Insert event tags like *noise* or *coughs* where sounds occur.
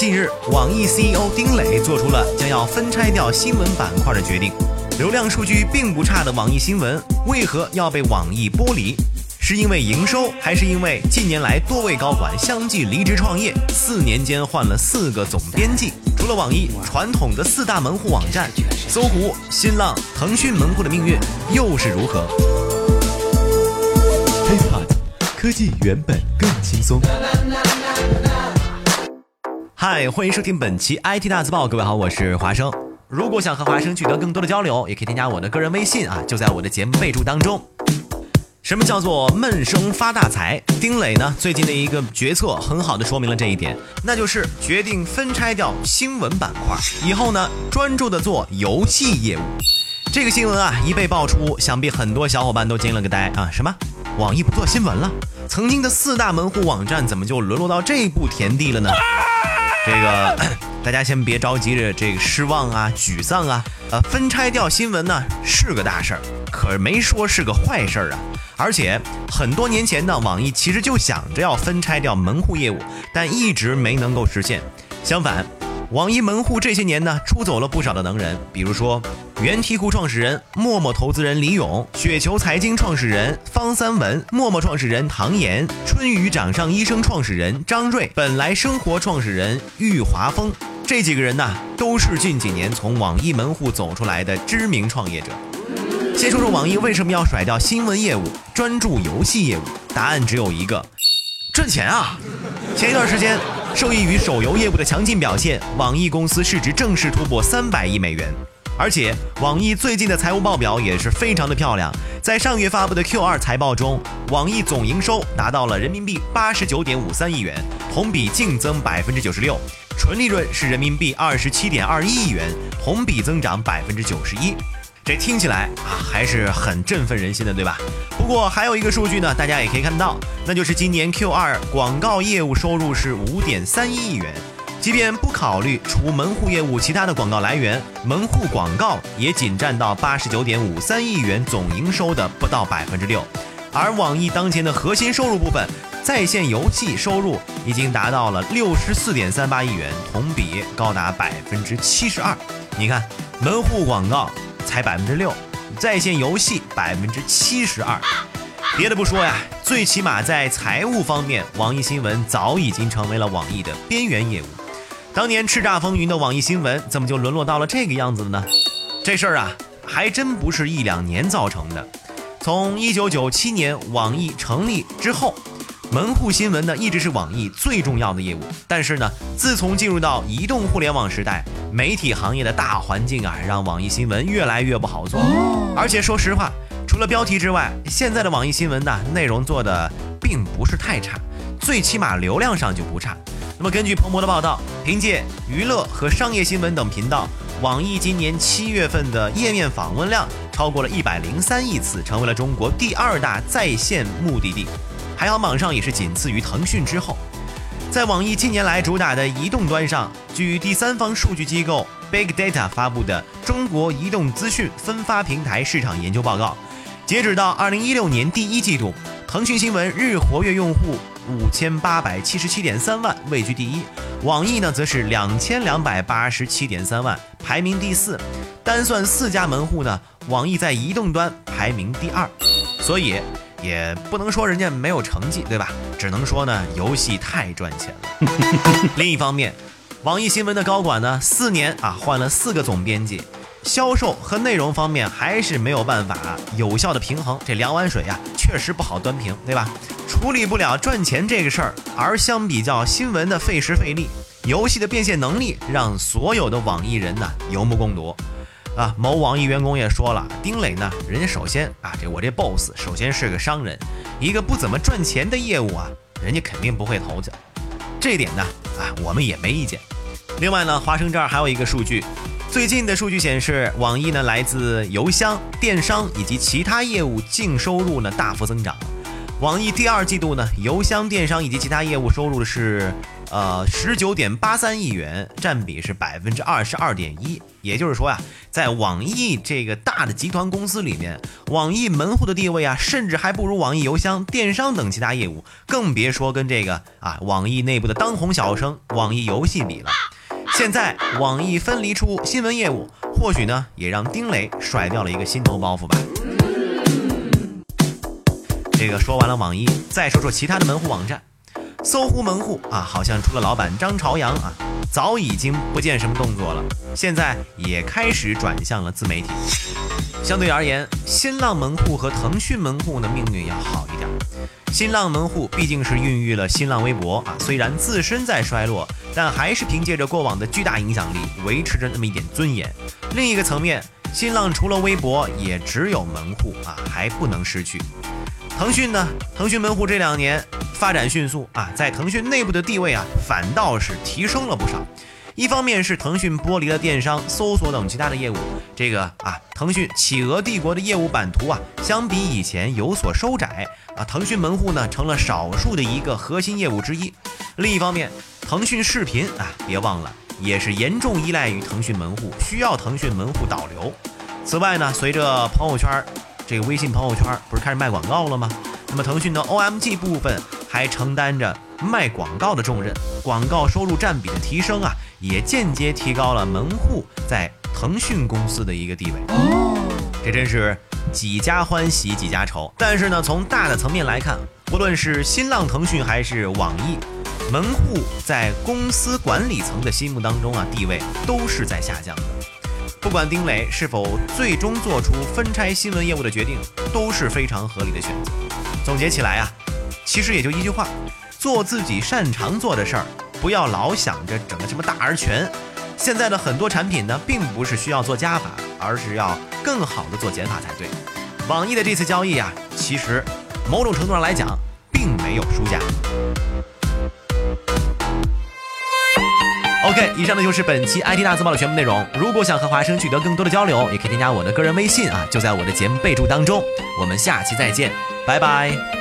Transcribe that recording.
近日，网易 CEO 丁磊做出了将要分拆掉新闻板块的决定。流量数据并不差的网易新闻，为何要被网易剥离？是因为营收，还是因为近年来多位高管相继离职创业，四年间换了四个总编辑？除了网易，传统的四大门户网站，搜狐、新浪、腾讯门户的命运又是如何科技原本更轻松。嗨，欢迎收听本期 IT 大字报。各位好，我是华生。如果想和华生取得更多的交流，也可以添加我的个人微信啊，就在我的节目备注当中。什么叫做闷声发大财？丁磊呢最近的一个决策很好的说明了这一点，那就是决定分拆掉新闻板块，以后呢专注的做游戏业务。这个新闻啊一被爆出，想必很多小伙伴都惊了个呆啊！什么？网易不做新闻了？曾经的四大门户网站怎么就沦落到这步田地了呢？这个 *coughs* 大家先别着急着这个失望啊、沮丧啊，呃，分拆掉新闻呢是个大事儿，可没说是个坏事儿啊。而且很多年前呢，网易其实就想着要分拆掉门户业务，但一直没能够实现。相反。网易门户这些年呢，出走了不少的能人，比如说原题库创始人、陌陌投资人李勇，雪球财经创始人方三文，陌陌创始人唐岩，春雨掌上医生创始人张瑞，本来生活创始人郁华峰，这几个人呢，都是近几年从网易门户走出来的知名创业者。先说说网易为什么要甩掉新闻业务，专注游戏业务？答案只有一个：赚钱啊！前一段时间。受益于手游业务的强劲表现，网易公司市值正式突破三百亿美元。而且，网易最近的财务报表也是非常的漂亮。在上月发布的 Q 二财报中，网易总营收达到了人民币八十九点五三亿元，同比净增百分之九十六，纯利润是人民币二十七点二一亿元，同比增长百分之九十一。这听起来啊还是很振奋人心的，对吧？不过还有一个数据呢，大家也可以看到，那就是今年 Q 二广告业务收入是五点三一亿元。即便不考虑除门户业务其他的广告来源，门户广告也仅占到八十九点五三亿元总营收的不到百分之六。而网易当前的核心收入部分，在线游戏收入已经达到了六十四点三八亿元，同比高达百分之七十二。你看，门户广告。才百分之六，在线游戏百分之七十二。别的不说呀，最起码在财务方面，网易新闻早已经成为了网易的边缘业务。当年叱咤风云的网易新闻，怎么就沦落到了这个样子呢？这事儿啊，还真不是一两年造成的。从一九九七年网易成立之后。门户新闻呢，一直是网易最重要的业务。但是呢，自从进入到移动互联网时代，媒体行业的大环境啊，让网易新闻越来越不好做。而且说实话，除了标题之外，现在的网易新闻呢，内容做的并不是太差，最起码流量上就不差。那么根据彭博的报道，凭借娱乐和商业新闻等频道，网易今年七月份的页面访问量超过了一百零三亿次，成为了中国第二大在线目的地。排行榜上也是仅次于腾讯之后，在网易近年来主打的移动端上，据第三方数据机构 Big Data 发布的《中国移动资讯分发平台市场研究报告》，截止到二零一六年第一季度，腾讯新闻日活跃用户五千八百七十七点三万，位居第一；网易呢，则是两千两百八十七点三万，排名第四。单算四家门户呢，网易在移动端排名第二，所以。也不能说人家没有成绩，对吧？只能说呢，游戏太赚钱了。*laughs* 另一方面，网易新闻的高管呢，四年啊换了四个总编辑，销售和内容方面还是没有办法有效的平衡。这两碗水呀，确实不好端平，对吧？处理不了赚钱这个事儿，而相比较新闻的费时费力，游戏的变现能力让所有的网易人呢有目共睹。啊，某网易员工也说了，丁磊呢，人家首先啊，这我这 boss 首先是个商人，一个不怎么赚钱的业务啊，人家肯定不会投去。这点呢，啊，我们也没意见。另外呢，华生这儿还有一个数据，最近的数据显示，网易呢来自邮箱、电商以及其他业务净收入呢大幅增长。网易第二季度呢，邮箱、电商以及其他业务收入是呃，十九点八三亿元，占比是百分之二十二点一。也就是说呀，在网易这个大的集团公司里面，网易门户的地位啊，甚至还不如网易邮箱、电商等其他业务，更别说跟这个啊网易内部的当红小生网易游戏比了。现在网易分离出新闻业务，或许呢，也让丁磊甩掉了一个心头包袱吧。这个说完了网易，再说说其他的门户网站。搜狐门户啊，好像除了老板张朝阳啊，早已经不见什么动作了。现在也开始转向了自媒体。相对而言，新浪门户和腾讯门户的命运要好一点。新浪门户毕竟是孕育了新浪微博啊，虽然自身在衰落，但还是凭借着过往的巨大影响力，维持着那么一点尊严。另一个层面，新浪除了微博，也只有门户啊，还不能失去。腾讯呢？腾讯门户这两年发展迅速啊，在腾讯内部的地位啊，反倒是提升了不少。一方面是腾讯剥离了电商、搜索等其他的业务，这个啊，腾讯企鹅帝国的业务版图啊，相比以前有所收窄啊。腾讯门户呢，成了少数的一个核心业务之一。另一方面，腾讯视频啊，别忘了也是严重依赖于腾讯门户，需要腾讯门户导流。此外呢，随着朋友圈儿。这个微信朋友圈儿不是开始卖广告了吗？那么腾讯的 OMG 部分还承担着卖广告的重任，广告收入占比的提升啊，也间接提高了门户在腾讯公司的一个地位。哦，这真是几家欢喜几家愁。但是呢，从大的层面来看，不论是新浪、腾讯还是网易，门户在公司管理层的心目当中啊，地位都是在下降的。不管丁磊是否最终做出分拆新闻业务的决定，都是非常合理的选择。总结起来啊，其实也就一句话：做自己擅长做的事儿，不要老想着整个什么大而全。现在的很多产品呢，并不是需要做加法，而是要更好的做减法才对。网易的这次交易啊，其实某种程度上来讲，并没有输家。OK，以上呢就是本期 IT 大字报的全部内容。如果想和华生取得更多的交流，也可以添加我的个人微信啊，就在我的节目备注当中。我们下期再见，拜拜。